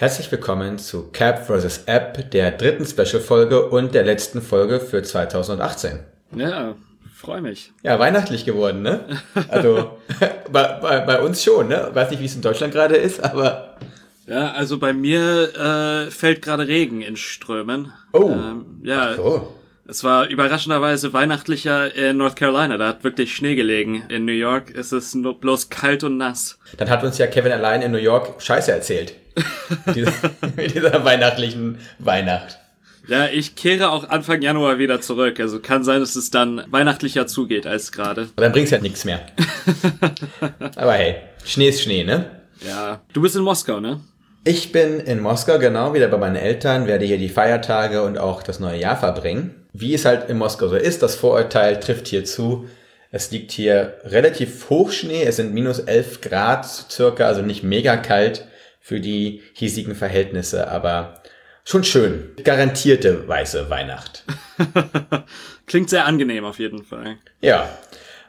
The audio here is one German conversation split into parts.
Herzlich willkommen zu Cap vs. App, der dritten Special-Folge und der letzten Folge für 2018. Ja, freue mich. Ja, weihnachtlich geworden, ne? Also bei, bei, bei uns schon, ne? Weiß nicht, wie es in Deutschland gerade ist, aber Ja, also bei mir äh, fällt gerade Regen in Strömen. Oh. Ähm, ja, so. Es war überraschenderweise weihnachtlicher in North Carolina. Da hat wirklich Schnee gelegen. In New York ist es nur bloß kalt und nass. Dann hat uns ja Kevin allein in New York Scheiße erzählt. Mit dieser, mit dieser weihnachtlichen Weihnacht. Ja, ich kehre auch Anfang Januar wieder zurück. Also kann sein, dass es dann weihnachtlicher zugeht als gerade. Aber dann bringt's halt nichts mehr. Aber hey, Schnee ist Schnee, ne? Ja, du bist in Moskau, ne? Ich bin in Moskau, genau, wieder bei meinen Eltern, werde hier die Feiertage und auch das neue Jahr verbringen. Wie es halt in Moskau so ist, das Vorurteil trifft hier zu. Es liegt hier relativ Hochschnee, es sind minus 11 Grad circa, also nicht mega kalt für die hiesigen Verhältnisse, aber schon schön. Garantierte weiße Weihnacht. Klingt sehr angenehm auf jeden Fall. Ja.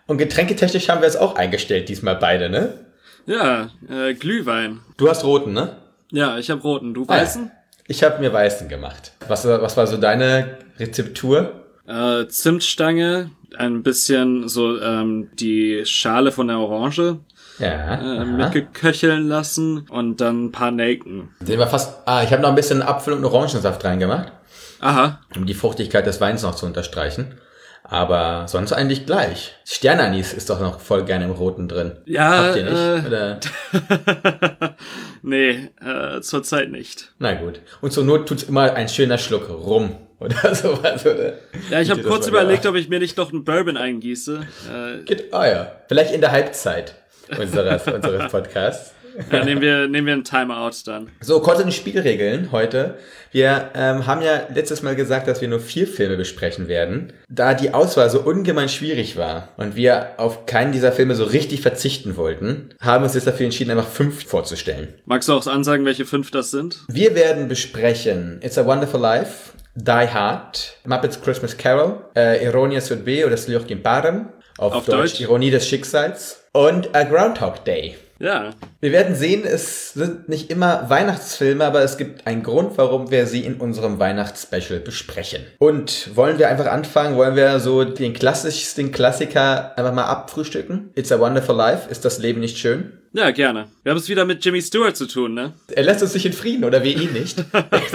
Und getränketechnisch haben wir es auch eingestellt, diesmal beide, ne? Ja, äh, Glühwein. Du hast roten, ne? Ja, ich habe roten. Du Ah, weißen? Ich habe mir weißen gemacht. Was, was war so deine Rezeptur? Äh, Zimtstange, ein bisschen so ähm, die Schale von der Orange Ja. äh, mitgeköcheln lassen und dann ein paar Nelken. Den war fast. Ah, ich habe noch ein bisschen Apfel- und Orangensaft reingemacht, Aha, um die Fruchtigkeit des Weins noch zu unterstreichen. Aber sonst eigentlich gleich. Sternanis ist doch noch voll gerne im Roten drin. Ja, Habt ihr nicht? äh, Oder? nee, äh, zurzeit nicht. Na gut. Und zur Not tut's immer ein schöner Schluck rum oder sowas, oder? Ja, ich habe kurz überlegt, ob ich mir nicht noch einen Bourbon eingieße. Äh, Geht, ah ja. Vielleicht in der Halbzeit unseres, unseres Podcasts. Ja, nehmen wir nehmen wir einen Timeout dann. So, kurz in die Spielregeln heute. Wir ähm, haben ja letztes Mal gesagt, dass wir nur vier Filme besprechen werden. Da die Auswahl so ungemein schwierig war und wir auf keinen dieser Filme so richtig verzichten wollten, haben wir uns jetzt dafür entschieden, einfach fünf vorzustellen. Magst du auch ansagen, welche fünf das sind? Wir werden besprechen It's a Wonderful Life, Die Hard, Muppets Christmas Carol, äh, Ironia Sudbe oder Sliochkin Parem, auf, Auf Deutsch, Deutsch? Ironie des Schicksals und A Groundhog Day. Ja, Wir werden sehen, es sind nicht immer Weihnachtsfilme, aber es gibt einen Grund, warum wir sie in unserem Weihnachtsspecial besprechen. Und wollen wir einfach anfangen? Wollen wir so den klassischsten Klassiker einfach mal abfrühstücken? It's a Wonderful Life. Ist das Leben nicht schön? ja, gerne. Wir haben es wieder mit Jimmy Stewart zu tun, ne? Er lässt uns nicht in Frieden, oder wir ihn nicht.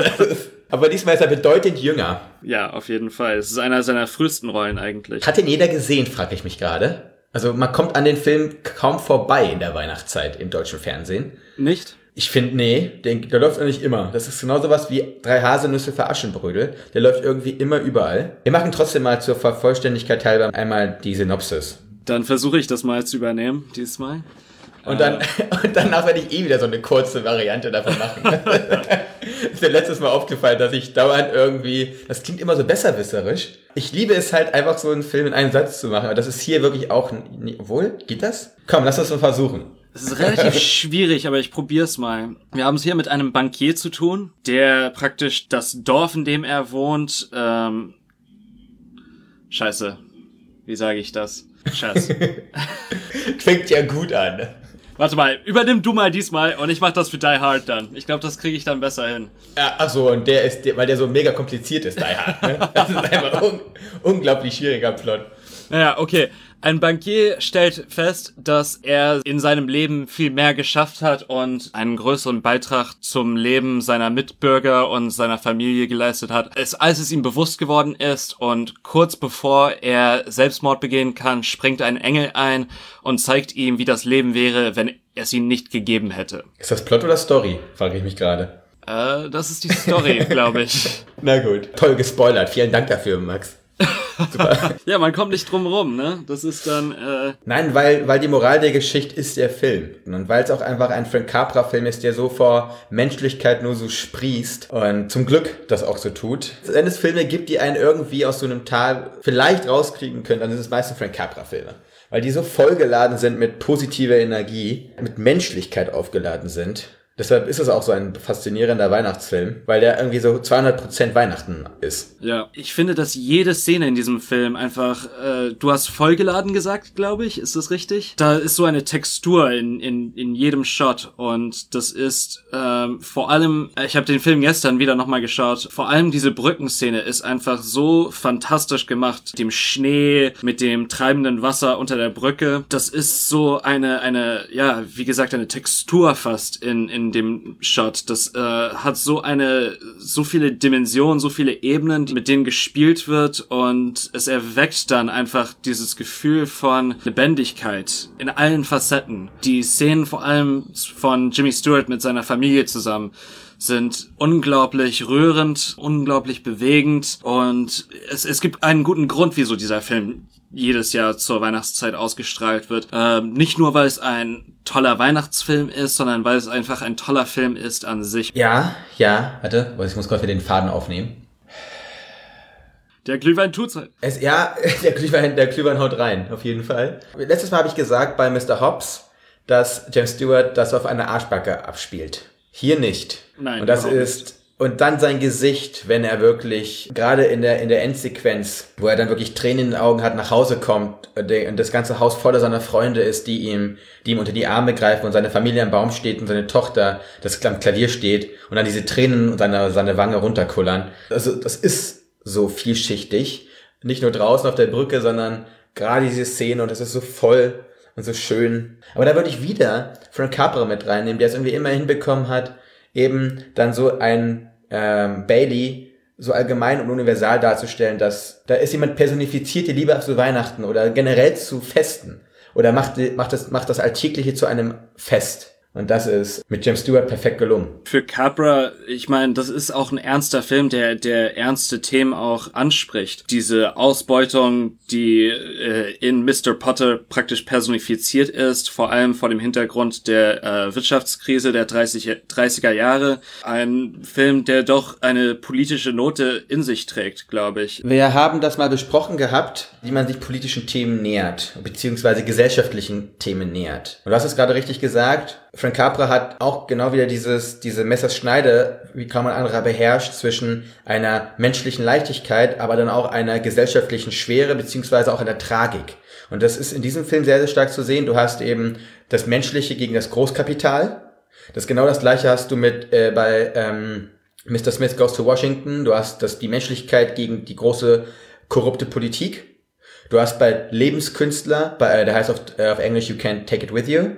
aber diesmal ist er bedeutend jünger. Ja, auf jeden Fall. Es ist einer seiner frühesten Rollen eigentlich. Hat ihn jeder gesehen, frage ich mich gerade. Also man kommt an den Film kaum vorbei in der Weihnachtszeit im deutschen Fernsehen. Nicht? Ich finde, nee, der, der läuft eigentlich immer. Das ist genau sowas wie drei Haselnüsse für Aschenbrödel. Der läuft irgendwie immer überall. Wir machen trotzdem mal zur Vollständigkeit halber einmal die Synopsis. Dann versuche ich das mal zu übernehmen, diesmal. Und dann, und danach werde ich eh wieder so eine kurze Variante davon machen. ist mir letztes Mal aufgefallen, dass ich dauernd irgendwie, das klingt immer so besserwisserisch. Ich liebe es halt einfach so einen Film in einem Satz zu machen, aber das ist hier wirklich auch, obwohl, geht das? Komm, lass uns mal versuchen. Es ist relativ schwierig, aber ich probier's mal. Wir haben es hier mit einem Bankier zu tun, der praktisch das Dorf, in dem er wohnt, ähm, Scheiße. Wie sage ich das? Scheiße. Fängt ja gut an. Warte mal, übernimm du mal diesmal und ich mach das für Die Hard dann. Ich glaube, das kriege ich dann besser hin. Ja, ach so, und der ist, der, weil der so mega kompliziert ist, Die Hard, ne? Das ist einfach un unglaublich schwieriger Plot. Naja, okay. Ein Bankier stellt fest, dass er in seinem Leben viel mehr geschafft hat und einen größeren Beitrag zum Leben seiner Mitbürger und seiner Familie geleistet hat, es, als es ihm bewusst geworden ist. Und kurz bevor er Selbstmord begehen kann, springt ein Engel ein und zeigt ihm, wie das Leben wäre, wenn es ihn nicht gegeben hätte. Ist das Plot oder Story? Frage ich mich gerade. Äh, das ist die Story, glaube ich. Na gut. Toll gespoilert. Vielen Dank dafür, Max. ja, man kommt nicht drum rum, ne? Das ist dann, äh, Nein, weil, weil die Moral der Geschichte ist der Film. Und weil es auch einfach ein Frank Capra-Film ist, der so vor Menschlichkeit nur so sprießt und zum Glück das auch so tut. Wenn es Filme gibt, die einen irgendwie aus so einem Tal vielleicht rauskriegen können, dann sind es meistens Frank Capra-Filme. Weil die so vollgeladen sind mit positiver Energie, mit Menschlichkeit aufgeladen sind. Deshalb ist es auch so ein faszinierender Weihnachtsfilm, weil der irgendwie so 200% Weihnachten ist. ja. Ich finde, dass jede Szene in diesem Film einfach, äh, du hast vollgeladen gesagt, glaube ich, ist das richtig? Da ist so eine Textur in, in, in jedem Shot und das ist ähm, vor allem, ich habe den Film gestern wieder nochmal geschaut, vor allem diese Brückenszene ist einfach so fantastisch gemacht. Mit dem Schnee, mit dem treibenden Wasser unter der Brücke. Das ist so eine, eine, ja, wie gesagt, eine Textur fast in, in dem Shot. Das äh, hat so eine, so viele Dimensionen, so viele Ebenen, mit denen gespielt wird und es erweckt dann einfach dieses Gefühl von Lebendigkeit in allen Facetten. Die Szenen vor allem von Jimmy Stewart mit seiner Familie zusammen sind unglaublich rührend, unglaublich bewegend und es, es gibt einen guten Grund, wieso dieser Film jedes Jahr zur Weihnachtszeit ausgestrahlt wird. Ähm, nicht nur, weil es ein toller Weihnachtsfilm ist, sondern weil es einfach ein toller Film ist an sich. Ja, ja, warte, ich muss kurz wieder den Faden aufnehmen. Der Glühwein tut's halt. Es, ja, der Glühwein, der Glühwein haut rein, auf jeden Fall. Letztes Mal habe ich gesagt bei Mr. Hobbs, dass James Stewart das auf einer Arschbacke abspielt. Hier nicht. Nein, Und das ist, und dann sein Gesicht, wenn er wirklich, gerade in der, in der Endsequenz, wo er dann wirklich Tränen in den Augen hat, nach Hause kommt und das ganze Haus voller seiner Freunde ist, die ihm, die ihm unter die Arme greifen und seine Familie am Baum steht und seine Tochter, das am Klavier steht und dann diese Tränen seine, seine Wange runterkullern. Also, das ist so vielschichtig. Nicht nur draußen auf der Brücke, sondern gerade diese Szene und es ist so voll und so schön. Aber da würde ich wieder Frank Capra mit reinnehmen, der es irgendwie immer hinbekommen hat, eben dann so ein ähm, Bailey so allgemein und universal darzustellen, dass da ist jemand personifiziert, die Liebe zu Weihnachten oder generell zu Festen oder macht, macht, das, macht das Alltägliche zu einem Fest. Und das ist mit James Stewart perfekt gelungen. Für Capra, ich meine, das ist auch ein ernster Film, der, der ernste Themen auch anspricht. Diese Ausbeutung, die äh, in Mr. Potter praktisch personifiziert ist, vor allem vor dem Hintergrund der äh, Wirtschaftskrise der 30, 30er Jahre. Ein Film, der doch eine politische Note in sich trägt, glaube ich. Wir haben das mal besprochen gehabt, wie man sich politischen Themen nähert, beziehungsweise gesellschaftlichen Themen nähert. Und du hast es gerade richtig gesagt, Frank Capra hat auch genau wieder dieses, diese Messerschneide, wie kaum ein anderer beherrscht, zwischen einer menschlichen Leichtigkeit, aber dann auch einer gesellschaftlichen Schwere, beziehungsweise auch einer Tragik. Und das ist in diesem Film sehr, sehr stark zu sehen. Du hast eben das Menschliche gegen das Großkapital. Das genau das gleiche hast du mit äh, bei ähm, Mr. Smith Goes to Washington. Du hast das, die Menschlichkeit gegen die große korrupte Politik. Du hast bei Lebenskünstler, bei, äh, der heißt auf, äh, auf Englisch You Can't Take It With You,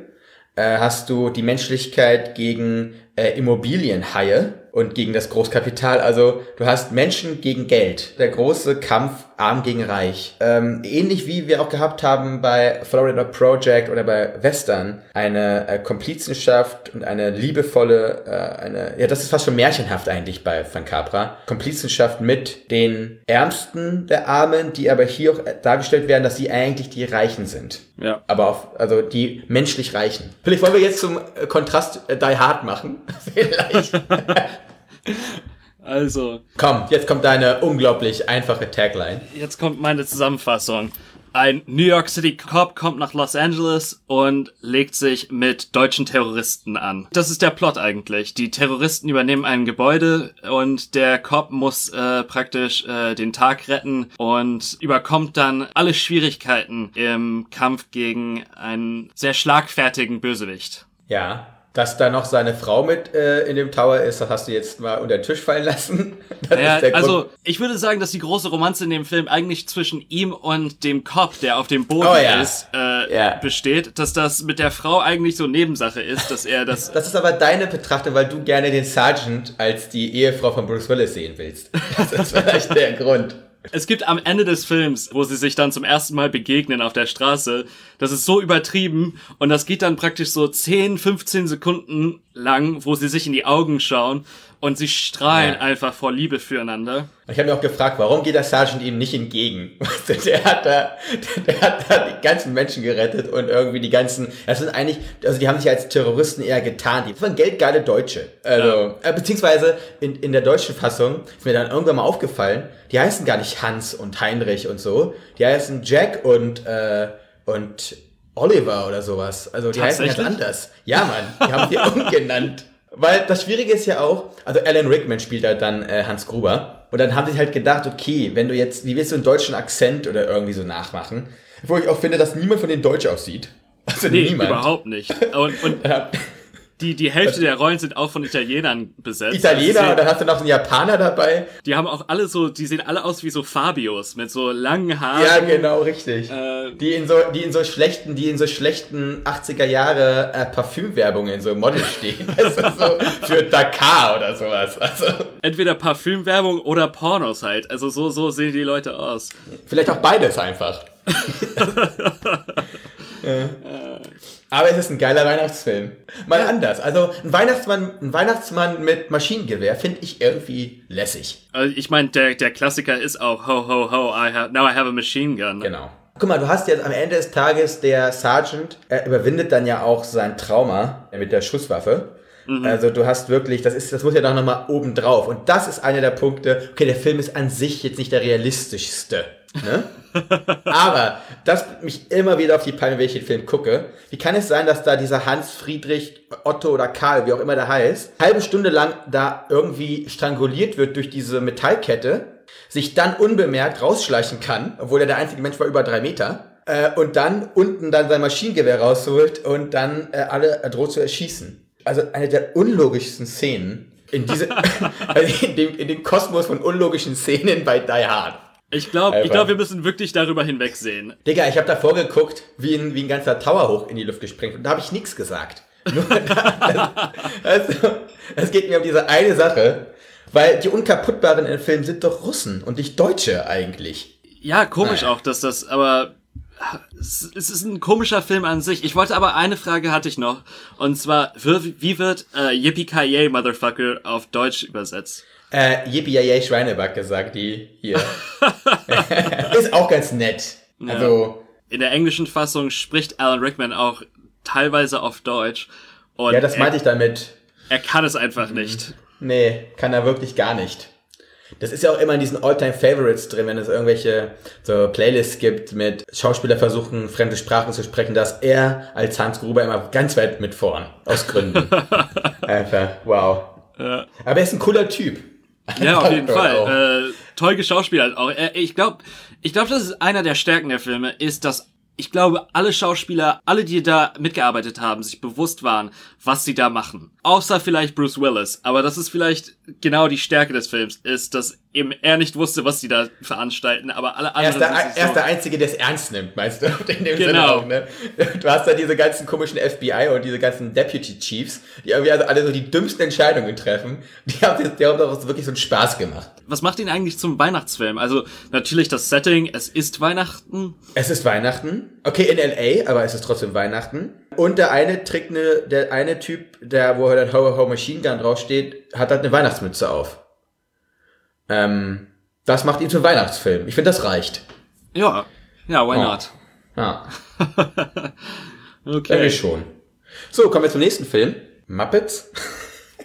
äh, hast du die Menschlichkeit gegen äh, Immobilienhaie und gegen das Großkapital. Also du hast Menschen gegen Geld. Der große Kampf arm gegen reich. Ähm, ähnlich wie wir auch gehabt haben bei Florida Project oder bei Western. Eine äh, Komplizenschaft und eine liebevolle, äh, eine, ja das ist fast schon märchenhaft eigentlich bei Van Capra. Komplizenschaft mit den Ärmsten der Armen, die aber hier auch äh, dargestellt werden, dass sie eigentlich die Reichen sind. Ja. Aber auf, also die menschlich Reichen. Vielleicht wollen wir jetzt zum äh, Kontrast äh, Die Hard machen. Vielleicht. Also, Komm, jetzt kommt deine unglaublich einfache Tagline. Jetzt kommt meine Zusammenfassung. Ein New York City Cop kommt nach Los Angeles und legt sich mit deutschen Terroristen an. Das ist der Plot eigentlich. Die Terroristen übernehmen ein Gebäude und der Cop muss äh, praktisch äh, den Tag retten und überkommt dann alle Schwierigkeiten im Kampf gegen einen sehr schlagfertigen Bösewicht. Ja. Dass da noch seine Frau mit äh, in dem Tower ist, das hast du jetzt mal unter den Tisch fallen lassen. Das Ja, ist der also ich würde sagen, dass die große Romanze in dem Film eigentlich zwischen ihm und dem Cop, der auf dem Boden Oh ja. ist, äh, Ja. besteht, dass das mit der Frau eigentlich so Nebensache ist, dass er das. Das ist aber deine Betrachtung, weil du gerne den Sergeant als die Ehefrau von Bruce Willis sehen willst. Das ist vielleicht der Grund. es gibt am Ende des Films, wo sie sich dann zum ersten Mal begegnen auf der Straße, das ist so übertrieben und das geht dann praktisch so 10, 15 Sekunden lang, wo sie sich in die Augen schauen und sie strahlen Ja. einfach vor Liebe füreinander. Ich habe mir auch gefragt, warum geht der Sergeant ihm nicht entgegen? Der hat da, der hat da die ganzen Menschen gerettet und irgendwie die ganzen, das sind eigentlich, also die haben sich als Terroristen eher getarnt. Die waren geldgeile Deutsche. Also, äh, beziehungsweise in, in der deutschen Fassung ist mir dann irgendwann mal aufgefallen, die heißen gar nicht Hans und Heinrich und so. Die heißen Jack und, äh, und Oliver oder sowas. Also die heißen ganz anders. Ja, Mann, die haben die umgenannt. Weil das Schwierige ist ja auch, also Alan Rickman spielt halt dann äh, Hans Gruber. Und dann haben sie sich halt gedacht, okay, wenn du jetzt, wie willst du einen deutschen Akzent oder irgendwie so nachmachen? Wo ich auch finde, dass niemand von denen deutsch aussieht. Also Nee, niemand. überhaupt nicht. Und, und die, die Hälfte der Rollen sind auch von Italienern besetzt. Italiener, Also und dann hast du noch einen Japaner dabei. Die haben auch alle so, die sehen alle aus wie so Fabios mit so langen Haaren. Ja, genau, richtig. Äh, Die in so, die in so schlechten, die in so schlechten 80er Jahre äh, Parfümwerbungen in so Model stehen. Also so für Dakar oder sowas. Also entweder Parfümwerbung oder Pornos halt. Also so, so sehen die Leute aus. vielleicht auch beides einfach. Aber es ist ein geiler Weihnachtsfilm. Mal anders. Also ein Weihnachtsmann, ein Weihnachtsmann mit Maschinengewehr finde ich irgendwie lässig. Also ich meine, der, der Klassiker ist auch Ho, ho, ho, I have, now I have a machine gun. Genau. Guck mal, du hast jetzt am Ende des Tages der Sergeant, er überwindet dann ja auch sein Trauma mit der Schusswaffe. Also du hast wirklich, das ist, das muss ja doch nochmal oben drauf. Und das ist einer der Punkte, okay, der Film ist an sich jetzt nicht der realistischste. Ne? Aber das bringt mich immer wieder auf die Palme, wenn ich den Film gucke. Wie kann es sein, dass da dieser Hans Friedrich Otto oder Karl, wie auch immer der heißt, halbe Stunde lang da irgendwie stranguliert wird durch diese Metallkette, sich dann unbemerkt rausschleichen kann, obwohl er der einzige Mensch war über drei Meter, äh, und dann unten dann sein Maschinengewehr rausholt und dann äh, alle droht zu erschießen. Also eine der unlogischsten Szenen in diese, also in dem, in dem Kosmos von unlogischen Szenen bei Die Hard. Ich glaube, ich glaub, wir müssen wirklich darüber hinwegsehen. Digga, ich habe davor geguckt, wie ein, wie ein ganzer Tower hoch in die Luft gesprengt und da habe ich nichts gesagt. Nur da, das, also, es geht mir um diese eine Sache, weil die Unkaputtbaren im Film sind doch Russen und nicht Deutsche eigentlich. Ja, komisch Naja. auch, dass das, aber es ist ein komischer Film an sich. Ich wollte aber eine Frage hatte ich noch. Und zwar, wie wie wird äh, Yippie Motherfucker auf Deutsch übersetzt? Äh, Yippie Yay Schweineback gesagt, die hier. ist auch ganz nett. Also, In der englischen Fassung spricht Alan Rickman auch teilweise auf Deutsch. Ja, das er, meinte ich damit. er kann es einfach nicht. Nee, kann er wirklich gar nicht. Das ist ja auch immer in diesen All-Time-Favorites drin, wenn es irgendwelche so Playlists gibt mit Schauspieler versuchen, fremde Sprachen zu sprechen, dass er als Hans Gruber immer ganz weit mit vorn. Aus Gründen. Einfach, wow. Aber er ist ein cooler Typ. Ja, auf jeden. Fall. Äh, toll geschauspielert auch. Äh, ich glaube, ich glaube, das ist einer der Stärken der Filme, ist, dass ich glaube, alle Schauspieler, alle, die da mitgearbeitet haben, sich bewusst waren, was sie da machen. Außer vielleicht Bruce Willis. Aber das ist vielleicht genau die Stärke des Films, ist, dass eben er nicht wusste, was sie da veranstalten, aber alle Er ist, anderen. der, er ist der Einzige, der es ernst nimmt, meinst du? In dem Sinne Genau. auch, ne? Du hast da diese ganzen komischen FBI und diese ganzen Deputy Chiefs, die irgendwie also alle so die dümmsten Entscheidungen treffen. Die haben, die haben doch wirklich so einen Spaß gemacht. was macht ihn eigentlich zum Weihnachtsfilm? Also natürlich das Setting, es ist Weihnachten. Es ist Weihnachten. Okay, in LA, aber es ist trotzdem Weihnachten. Und der eine trägt eine, der eine Typ, der, wo dann Ho Ho Machine Gun draufsteht, hat halt eine Weihnachtsmütze auf. Ähm, das macht ihn zum Weihnachtsfilm. Ich finde, das reicht. Ja, ja, why Oh. not? Ja, Okay. denke ich schon. So, kommen wir zum nächsten Film. Muppets.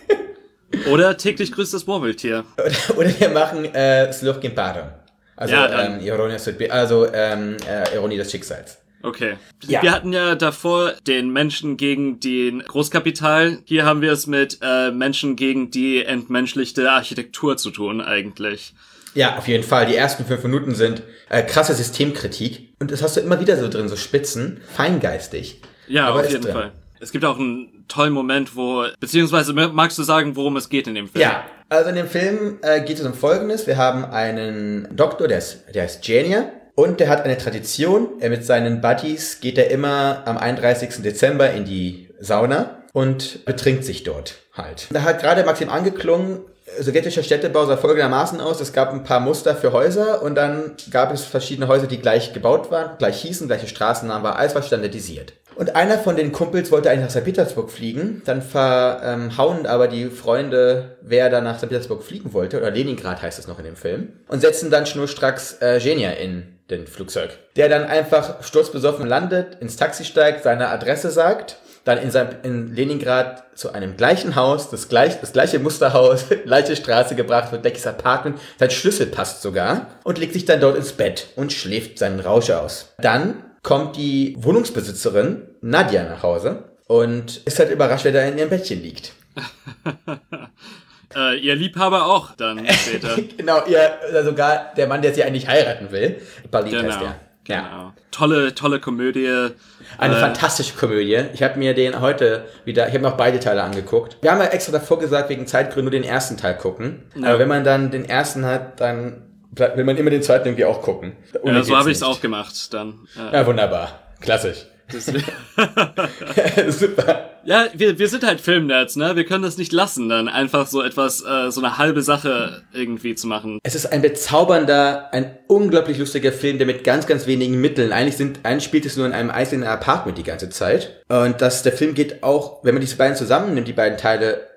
Oder täglich grüßt das Murmeltier. Oder, oder wir machen äh, Slurk Imparo. Also Ja, ähm, Ironie, also ähm, äh, Ironie des Schicksals. Okay. Ja. Wir hatten ja davor den Menschen gegen den Großkapital. Hier haben wir es mit äh, Menschen gegen die entmenschlichte Architektur zu tun eigentlich. Ja, auf jeden Fall. Die ersten fünf Minuten sind äh, krasse Systemkritik. Und das hast du immer wieder so drin, so Spitzen, feingeistig. Ja, Aber auf jeden drin. Fall. Es gibt auch einen tollen Moment, wo, beziehungsweise magst du sagen, worum es geht in dem Film? Ja, also in dem Film äh, geht es um Folgendes. Wir haben einen Doktor, der ist, der ist Genier. Und der hat eine Tradition. Er mit seinen Buddies geht er immer am 31. Dezember in die Sauna und betrinkt sich dort halt. Da hat gerade Maxim angeklungen, sowjetischer Städtebau sah folgendermaßen aus. Es gab ein paar Muster für Häuser und dann gab es verschiedene Häuser, die gleich gebaut waren, gleich hießen, gleiche Straßennamen war, alles war standardisiert. Und einer von den Kumpels wollte eigentlich nach St. Petersburg fliegen. Dann verhauen ähm, aber die Freunde, wer da nach St. Petersburg fliegen wollte, oder Leningrad heißt es noch in dem Film, und setzen dann schnurstracks äh, Genia in den Flugzeug. Der dann einfach sturzbesoffen landet, ins Taxi steigt, seine Adresse sagt, dann in, seinem, in Leningrad zu einem gleichen Haus, das, gleich, das gleiche Musterhaus, gleiche Straße gebracht wird, gleiches Apartment, sein Schlüssel passt sogar und legt sich dann dort ins Bett und schläft seinen Rausch aus. Dann kommt die Wohnungsbesitzerin Nadja nach Hause und ist halt überrascht, wer da in ihrem Bettchen liegt. äh, ihr Liebhaber auch dann später. genau, ihr, sogar der Mann, der sie eigentlich heiraten will. Balit genau, heißt der. Genau. Ja. Tolle, tolle Komödie. Eine äh, fantastische Komödie. Ich habe mir den heute wieder, ich habe mir auch beide Teile angeguckt. Wir haben ja extra davor gesagt, wegen Zeitgründen nur den ersten Teil gucken. Ja. Aber wenn man dann den ersten hat, dann will man immer den zweiten irgendwie auch gucken. Ohne ja, so habe ich es auch gemacht dann. Ja, ja wunderbar. Klassisch. Super. Ja, wir, wir sind halt Filmnerds, ne? Wir können das nicht lassen, dann einfach so etwas, äh, so eine halbe Sache irgendwie zu machen. Es ist ein bezaubernder, ein unglaublich lustiger Film, der mit ganz, ganz wenigen Mitteln, eigentlich sind, eigentlich spielt es nur in einem einzelnen Apartment die ganze Zeit. Und das, der Film geht auch, wenn man diese beiden zusammennimmt, die beiden Teile,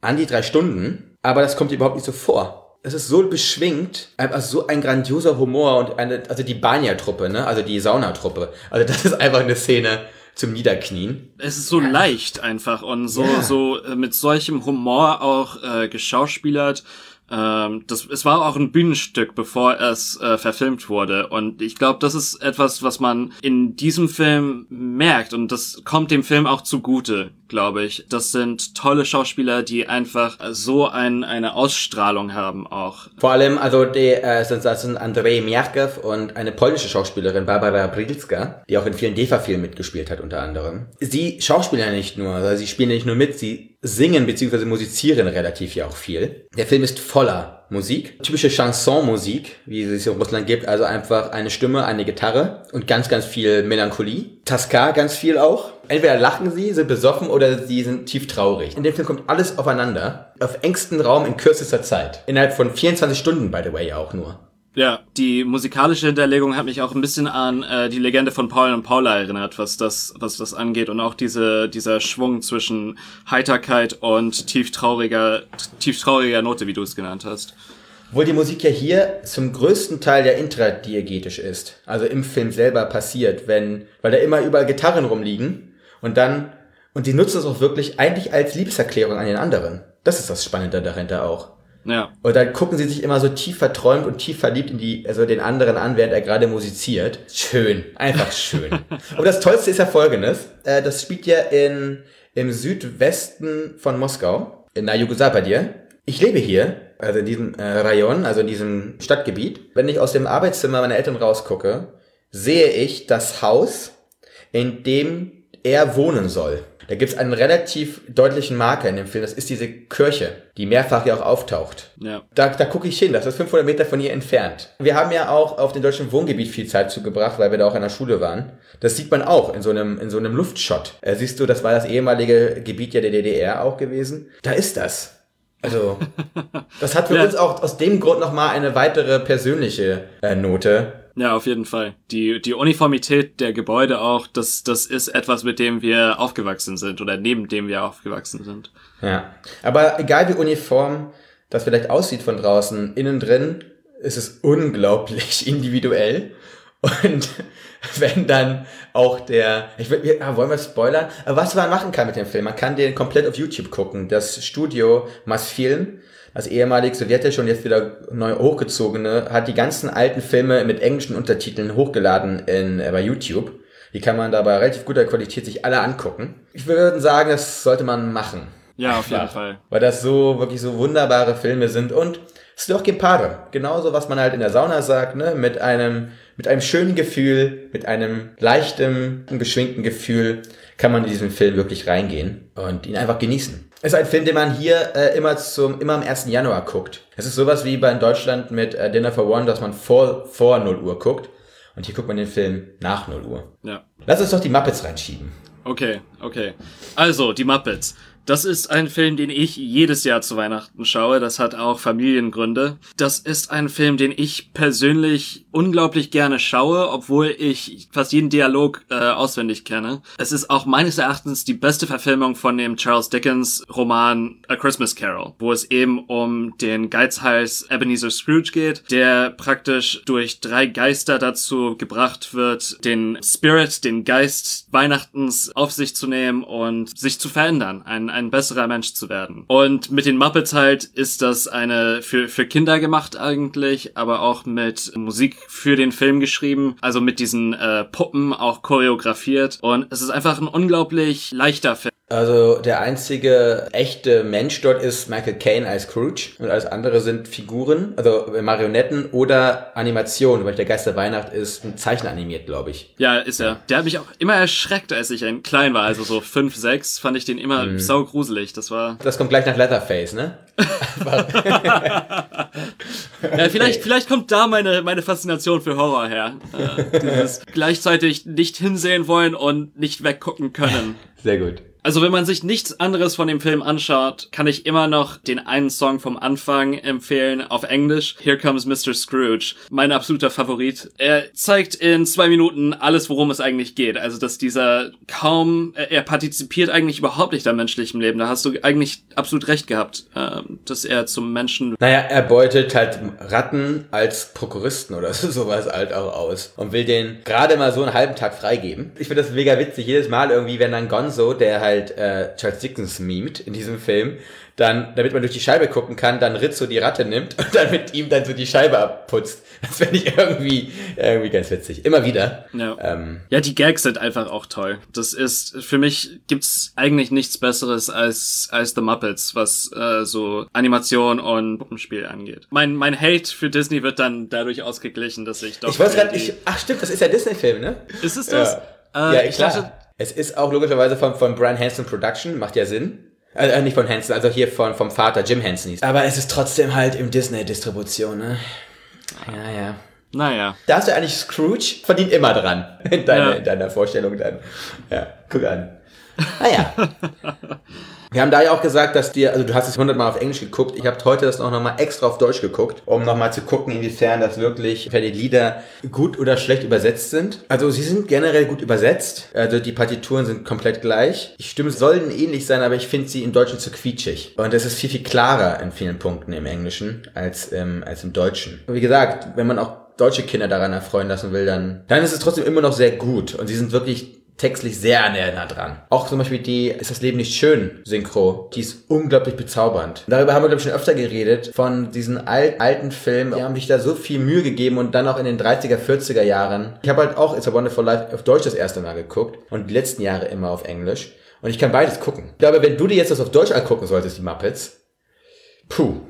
an die drei Stunden. Aber das kommt überhaupt nicht so vor es ist so beschwingt, einfach so ein grandioser Humor und eine, also die Bania-Truppe, ne, also die Saunatruppe. Also das ist einfach eine Szene zum Niederknien. Es ist so leicht einfach und so, ja. so äh, mit solchem Humor auch äh, geschauspielert. Ähm, das, es war auch ein Bühnenstück, bevor es äh, verfilmt wurde. Und ich glaube, das ist etwas, was man in diesem Film merkt. Und das kommt dem Film auch zugute, glaube ich. Das sind tolle Schauspieler, die einfach so ein, eine Ausstrahlung haben auch. Vor allem, also die, äh, sind, das sind Andrzej Miarkow und eine polnische Schauspielerin, Barbara Brilska, die auch in vielen DEFA-Filmen mitgespielt hat unter anderem. Sie schauspielen ja nicht nur, also sie spielen nicht nur mit, sie singen bzw. musizieren relativ ja auch viel. Der Film ist voller Musik. Typische Chanson-Musik, wie es in Russland gibt. Also einfach eine Stimme, eine Gitarre und ganz, ganz viel Melancholie. Tasca ganz viel auch. Entweder lachen sie, sind besoffen oder sie sind tief traurig. In dem Film kommt alles aufeinander. Auf engstem Raum in kürzester Zeit. Innerhalb von 24 Stunden, by the way, auch nur. Ja, die musikalische Hinterlegung hat mich auch ein bisschen an äh, die Legende von Paul und Paula erinnert, was das, was das angeht und auch diese dieser Schwung zwischen Heiterkeit und tieftrauriger tieftrauriger Note, wie du es genannt hast. Obwohl die Musik ja hier zum größten Teil ja intradiegetisch ist, also im Film selber passiert, wenn, weil da immer überall Gitarren rumliegen und dann und die nutzen es auch wirklich eigentlich als Liebeserklärung an den anderen. Das ist das Spannende dahinter auch. Ja. Und dann gucken sie sich immer so tief verträumt und tief verliebt in die, also den anderen an, während er gerade musiziert. Schön. Einfach schön. und das Tollste ist ja folgendes. Äh, das spielt ja in, im Südwesten von Moskau. In dir. Ich lebe hier, also in diesem äh, Rayon, also in diesem Stadtgebiet. Wenn ich aus dem Arbeitszimmer meiner Eltern rausgucke, sehe ich das Haus, in dem er wohnen soll. Da gibt's einen relativ deutlichen Marker in dem Film. Das ist diese Kirche, die mehrfach ja auch auftaucht. Ja. Da, da gucke ich hin. Das ist 500 Meter von hier entfernt. Wir haben ja auch auf dem deutschen Wohngebiet viel Zeit zugebracht, weil wir da auch in der Schule waren. Das sieht man auch in so einem, in so einem Luftshot. Äh, siehst du, das war das ehemalige Gebiet ja der DDR auch gewesen. Da ist das. Also, das hat für ja. uns auch aus dem Grund nochmal eine weitere persönliche äh, Note ja, auf jeden Fall. Die, die Uniformität der Gebäude auch, das, das ist etwas, mit dem wir aufgewachsen sind oder neben dem wir aufgewachsen sind. Ja. Aber egal wie uniform das vielleicht aussieht von draußen, innen drin ist es unglaublich individuell. Und wenn dann auch der, ich will, ja, wollen wir spoilern? Aber was man machen kann mit dem Film, man kann den komplett auf YouTube gucken. Das Studio Masfilm als ehemalig sowjetische und jetzt wieder neu hochgezogene, hat die ganzen alten Filme mit englischen Untertiteln hochgeladen in, äh, bei YouTube. Die kann man da bei relativ guter Qualität sich alle angucken. Ich würde sagen, das sollte man machen. Ja, auf jeden Fall. Weil das so, wirklich so wunderbare Filme sind und es ist doch Gepare. Genauso, was man halt in der Sauna sagt, ne, mit einem, mit einem schönen Gefühl, mit einem leichten, beschwingten Gefühl kann man in diesen Film wirklich reingehen und ihn einfach genießen. Es ist ein Film, den man hier äh, immer zum immer am 1. Januar guckt. Es ist sowas wie bei in Deutschland mit äh, Dinner for One, dass man vor, vor 0 Uhr guckt. Und hier guckt man den Film nach 0 Uhr. Ja. Lass uns doch die Muppets reinschieben. Okay, okay. Also, die Muppets. Das ist ein Film, den ich jedes Jahr zu Weihnachten schaue. Das hat auch Familiengründe. Das ist ein Film, den ich persönlich unglaublich gerne schaue, obwohl ich fast jeden Dialog äh, auswendig kenne. Es ist auch meines Erachtens die beste Verfilmung von dem Charles Dickens Roman A Christmas Carol, wo es eben um den Geizhals Ebenezer Scrooge geht, der praktisch durch drei Geister dazu gebracht wird, den Spirit, den Geist Weihnachtens auf sich zu nehmen und sich zu verändern, ein, ein besserer Mensch zu werden. Und mit den Muppets halt ist das eine für, für Kinder gemacht eigentlich, aber auch mit Musik für den Film geschrieben, also mit diesen äh, Puppen auch choreografiert. Und es ist einfach ein unglaublich leichter Film. Also der einzige echte Mensch dort ist Michael Caine als Scrooge und alles andere sind Figuren, also Marionetten oder Animationen, weil der Geist der Weihnacht ist ein Zeichen animiert, glaube ich. Ja, ist er. Der hat mich auch immer erschreckt, als ich ein klein war, also so fünf, sechs, fand ich den immer mhm. sau gruselig. Das war. Das kommt gleich nach Leatherface, ne? ja, vielleicht, vielleicht kommt da meine, meine Faszination für Horror her. Äh, dieses gleichzeitig nicht hinsehen wollen und nicht weggucken können. Sehr gut. Also wenn man sich nichts anderes von dem Film anschaut, kann ich immer noch den einen Song vom Anfang empfehlen auf Englisch. Here Comes Mr. Scrooge. Mein absoluter Favorit. Er zeigt in zwei Minuten alles, worum es eigentlich geht. Also dass dieser kaum, er partizipiert eigentlich überhaupt nicht am menschlichen Leben. Da hast du eigentlich absolut recht gehabt, ähm, dass er zum Menschen... Naja, er beutet halt Ratten als Prokuristen oder sowas halt auch aus und will den gerade mal so einen halben Tag freigeben. Ich finde das mega witzig. Jedes Mal irgendwie, wenn dann Gonzo, der halt halt äh, Charles Dickens memt in diesem Film, dann, damit man durch die Scheibe gucken kann, dann Rizzo die Ratte nimmt und dann mit ihm dann so die Scheibe abputzt. Das finde ich irgendwie, irgendwie ganz witzig. Immer wieder. Ja. Ähm. ja, die Gags sind einfach auch toll. Das ist, für mich gibt's eigentlich nichts Besseres als, als The Muppets, was äh, so Animation und Puppenspiel angeht. Mein, mein Hate für Disney wird dann dadurch ausgeglichen, dass ich doch... Ich weiß gerade, ach stimmt, das ist ja Disney-Film, ne? Ist es das? Ja, äh, ja ich. Dachte, es ist auch logischerweise von, von Brian Hanson Production, macht ja Sinn. Äh, nicht von Hanson, also hier von, vom Vater Jim Henson. Aber es ist trotzdem halt im Disney-Distribution, ne? Ja, ja. Naja. Da hast du eigentlich Scrooge, verdient immer dran. In deiner, ja. in deiner Vorstellung dann. Ja, guck an. Naja. Wir haben da ja auch gesagt, dass dir, also du hast es hundertmal auf Englisch geguckt. Ich habe heute das auch nochmal extra auf Deutsch geguckt, um nochmal zu gucken, inwiefern das wirklich, wenn die Lieder gut oder schlecht übersetzt sind. Also sie sind generell gut übersetzt. Also die Partituren sind komplett gleich. Die Stimmen sollen ähnlich sein, aber ich finde sie im Deutschen zu quietschig. Und es ist viel, viel klarer in vielen Punkten im Englischen als, ähm, als im Deutschen. Wie gesagt, wenn man auch deutsche Kinder daran erfreuen lassen will, dann, dann ist es trotzdem immer noch sehr gut. Und sie sind wirklich textlich sehr nah dran. Auch zum Beispiel die Ist das Leben nicht schön Synchro, die ist unglaublich bezaubernd. Darüber haben wir, glaube ich, schon öfter geredet, von diesen alt, alten Filmen. Die haben sich da so viel Mühe gegeben und dann auch in den 30er, 40er Jahren. Ich habe halt auch It's a Wonderful Life auf Deutsch das erste Mal geguckt und die letzten Jahre immer auf Englisch. Und ich kann beides gucken. Ich glaube, wenn du dir jetzt das auf Deutsch angucken solltest, die Muppets, puh.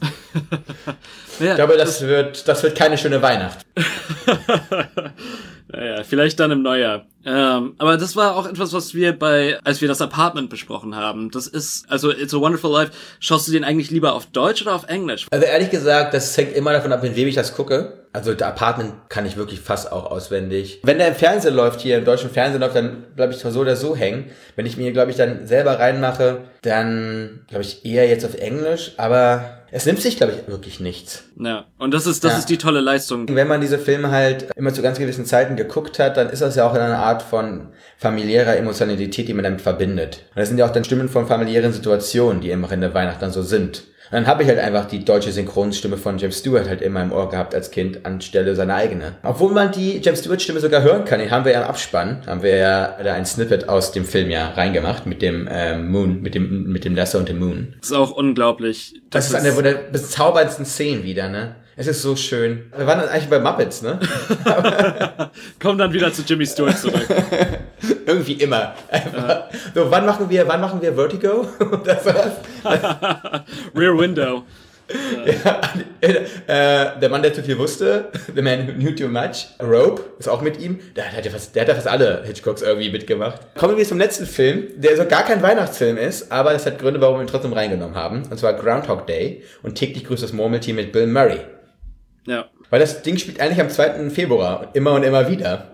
ja, ich glaube, das, das wird, das wird keine schöne Weihnacht. Naja, vielleicht dann im Neujahr. Ähm, aber das war auch etwas, was wir bei, als wir das Apartment besprochen haben. Das ist, also It's a Wonderful Life, schaust du den eigentlich lieber auf Deutsch oder auf Englisch? Also ehrlich gesagt, das hängt immer davon ab, in wem ich das gucke. Also der Apartment kann ich wirklich fast auch auswendig. Wenn der im Fernsehen läuft, hier im deutschen Fernsehen läuft, dann bleibe ich so oder so hängen. Wenn ich mir, glaube ich, dann selber reinmache, dann glaube ich eher jetzt auf Englisch, aber es nimmt sich, glaube ich, wirklich nichts. Ja, und das ist, das ja. ist die tolle Leistung. Wenn man diese Filme halt immer zu ganz gewissen Zeiten geguckt hat, dann ist das ja auch eine Art von familiärer Emotionalität, die man damit verbindet. Und das sind ja auch dann Stimmen von familiären Situationen, die immer in der Weihnacht dann so sind. Dann habe ich halt einfach die deutsche Synchronstimme von James Stewart halt immer im Ohr gehabt als Kind anstelle seiner eigene. Obwohl man die James Stewart Stimme sogar hören kann, den haben wir ja im Abspann, haben wir ja da ein Snippet aus dem Film ja reingemacht mit dem äh, Moon, mit dem mit dem Lesser und dem Moon. Das ist auch unglaublich. Das, das ist eine der bezauberndsten Szenen wieder, ne? Es ist so schön. Wir waren dann eigentlich bei Muppets, ne? Komm dann wieder zu Jimmy Stewart zurück. Irgendwie immer. Ja. So, wann machen wir, wann machen wir Vertigo? das war's. Rear Window. Ja, äh, der Mann, der zu viel wusste, The Man Who Knew Too Much, Rope, ist auch mit ihm. Der hat, ja fast, der hat ja fast alle Hitchcocks irgendwie mitgemacht. Kommen wir zum letzten Film, der so gar kein Weihnachtsfilm ist, aber das hat Gründe, warum wir ihn trotzdem reingenommen haben. Und zwar Groundhog Day und täglich grüßt das Murmeltier mit Bill Murray. Ja. Weil das Ding spielt eigentlich am 2. Februar immer und immer wieder.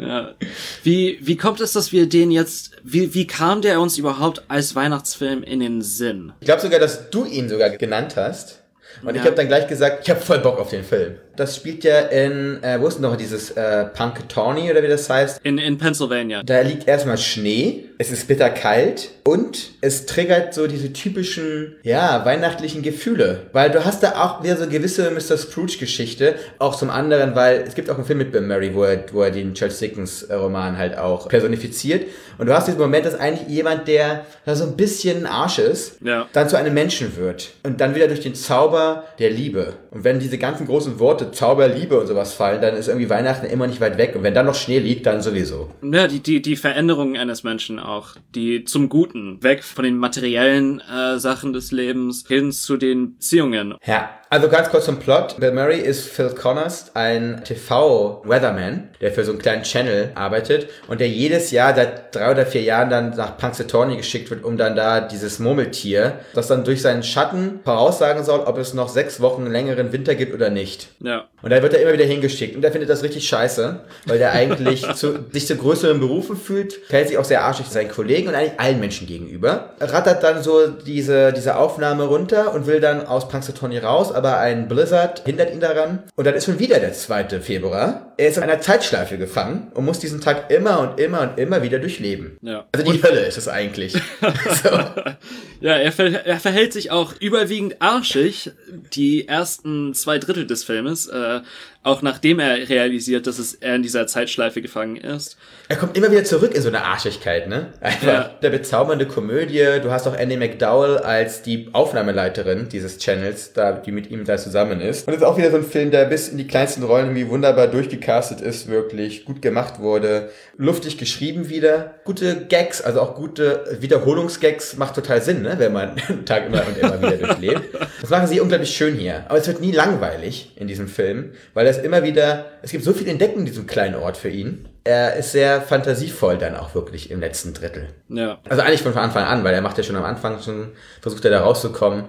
Ja. Wie, wie kommt es, dass wir den jetzt, wie, wie kam der uns überhaupt als Weihnachtsfilm in den Sinn? Ich glaube sogar, dass du ihn sogar genannt hast. Und Ja. ich habe dann gleich gesagt, ich habe voll Bock auf den Film. Das spielt ja in, äh, wo ist denn noch dieses äh, Punkatawny oder wie das heißt? In, in Pennsylvania. Da liegt erstmal Schnee, es ist bitterkalt und es triggert so diese typischen, ja, weihnachtlichen Gefühle. Weil du hast da auch wieder so eine gewisse Mr. Scrooge-Geschichte. Auch zum anderen, weil es gibt auch einen Film mit Bill Murray, wo er, wo er den Charles Dickens äh, Roman halt auch personifiziert. Und du hast diesen Moment, dass eigentlich jemand, der da so ein bisschen Arsch ist, Ja. dann zu einem Menschen wird. Und dann wieder durch den Zauber der Liebe. Und wenn diese ganzen großen Worte Zauber, Liebe und sowas fallen, dann ist irgendwie Weihnachten immer nicht weit weg. Und wenn dann noch Schnee liegt, dann sowieso. Ja, die, die, die Veränderung eines Menschen auch, die zum Guten, weg von den materiellen äh, Sachen des Lebens hin zu den Beziehungen. Ja, also ganz kurz zum Plot. Bill Murray ist Phil Connors, ein TV-Weatherman, der für so einen kleinen Channel arbeitet und der jedes Jahr seit drei oder vier Jahren dann nach Punxsutawney geschickt wird, um dann da dieses Murmeltier, das dann durch seinen Schatten voraussagen soll, ob es noch sechs Wochen längeren Winter gibt oder nicht. Ja. Und da wird er immer wieder hingeschickt. Und er findet das richtig scheiße, weil der eigentlich zu, sich zu größeren Berufen fühlt, verhält sich auch sehr arschig seinen Kollegen und eigentlich allen Menschen gegenüber. Rattert dann so diese, diese Aufnahme runter und will dann aus Punxsutawney raus, aber ein Blizzard hindert ihn daran. Und dann ist schon wieder der 2. Februar. Er ist in einer Zeitschleife gefangen und muss diesen Tag immer und immer und immer wieder durchleben. Ja. Also die Hölle ist es eigentlich. so. Ja, er, ver er verhält sich auch überwiegend arschig die ersten zwei Drittel des Filmes, äh, auch nachdem er realisiert, dass es er in dieser Zeitschleife gefangen ist. Er kommt immer wieder zurück in so eine Arschigkeit, ne? Einfach Ja. der bezaubernde Komödie. Du hast auch Andy McDowell als die Aufnahmeleiterin dieses Channels, da, die mit ihm da zusammen ist. Und es ist auch wieder so ein Film, der bis in die kleinsten Rollen irgendwie wunderbar durchgecastet ist, wirklich gut gemacht wurde. Luftig geschrieben wieder. Gute Gags, also auch gute Wiederholungsgags macht total Sinn, ne? Wenn man einen Tag immer und immer wieder durchlebt. Das machen sie unglaublich schön hier. Aber es wird nie langweilig in diesem Film, weil es immer wieder, es gibt so viel Entdecken in diesem kleinen Ort für ihn. Er ist sehr fantasievoll dann auch wirklich im letzten Drittel. Ja. Also eigentlich von Anfang an, weil er macht ja schon am Anfang schon, versucht er da rauszukommen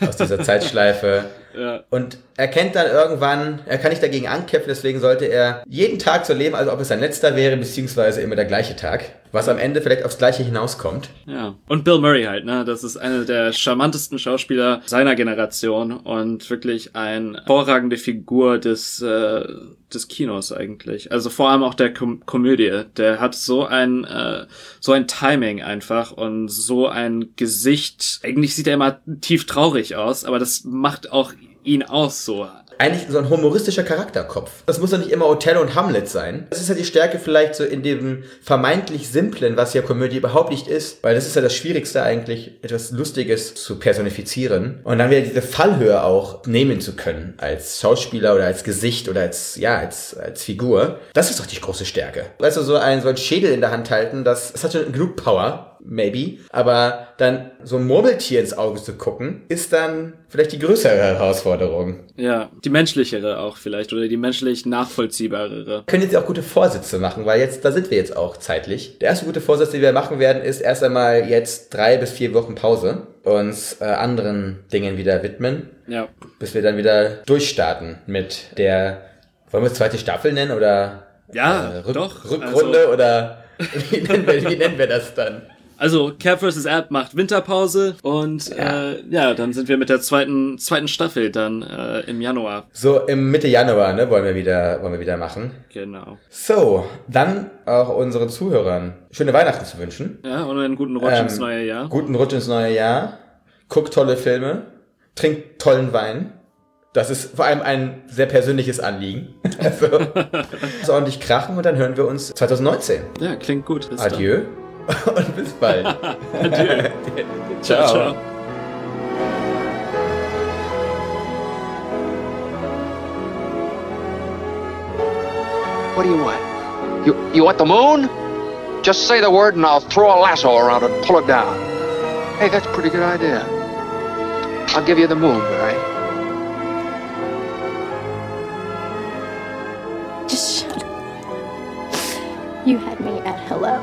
aus dieser Zeitschleife. Ja. Und er kennt dann irgendwann, er kann nicht dagegen ankämpfen, deswegen sollte er jeden Tag so leben, als ob es sein letzter wäre, beziehungsweise immer der gleiche Tag. Was am Ende vielleicht aufs gleiche hinauskommt. Ja. Und Bill Murray halt, ne? Das ist einer der charmantesten Schauspieler seiner Generation und wirklich eine hervorragende Figur des, äh, des Kinos eigentlich. Also vor allem auch der Kom Komödie. Der hat so ein, äh, so ein Timing einfach und so ein Gesicht. Eigentlich sieht er immer tief traurig aus, aber das macht auch ihn aus so. Eigentlich so ein humoristischer Charakterkopf. Das muss ja nicht immer Othello und Hamlet sein. Das ist ja die Stärke vielleicht so in dem vermeintlich Simplen, was ja Komödie überhaupt nicht ist. Weil das ist ja das Schwierigste eigentlich, etwas Lustiges zu personifizieren. Und dann wieder diese Fallhöhe auch nehmen zu können. Als Schauspieler oder als Gesicht oder als, ja, als, als Figur. Das ist doch die große Stärke. Weißt du, so ein, so ein Schädel in der Hand halten, das, das hat schon genug Power. Maybe. Aber dann so ein Murmeltier ins Auge zu gucken, ist dann vielleicht die größere Herausforderung. Ja, die menschlichere auch vielleicht oder die menschlich nachvollziehbarere. können jetzt auch gute Vorsätze machen, weil jetzt, da sind wir jetzt auch zeitlich. Der erste gute Vorsatz, den wir machen werden, ist erst einmal jetzt drei bis vier Wochen Pause, uns äh, anderen Dingen wieder widmen, Ja. bis wir dann wieder durchstarten mit der, wollen wir es zweite Staffel nennen oder Ja, äh, Rück- doch. Rückrunde Also- oder wie nennen, wir, wie nennen wir das dann? Also Cap vs. App macht Winterpause und ja. Äh, ja, dann sind wir mit der zweiten zweiten Staffel dann äh, im Januar. So im Mitte Januar, ne, wollen wir wieder, wollen wir wieder machen. Genau. So, dann auch unseren Zuhörern schöne Weihnachten zu wünschen. Ja, und einen guten Rutsch Ähm, ins neue Jahr. Guten Rutsch ins neue Jahr. Guckt tolle Filme. Trinkt tollen Wein. Das ist vor allem ein sehr persönliches Anliegen. Also, so ordentlich krachen und dann hören wir uns 2019. Ja, klingt gut. Bis Adieu und bis bald. Adieu. Ciao. ciao. ciao. What do you want? You, you want the moon? Just say the word and I'll throw a lasso around it and pull it down. Hey, that's a pretty good idea. I'll give you the moon, Barry. Just shut up. You had me at hello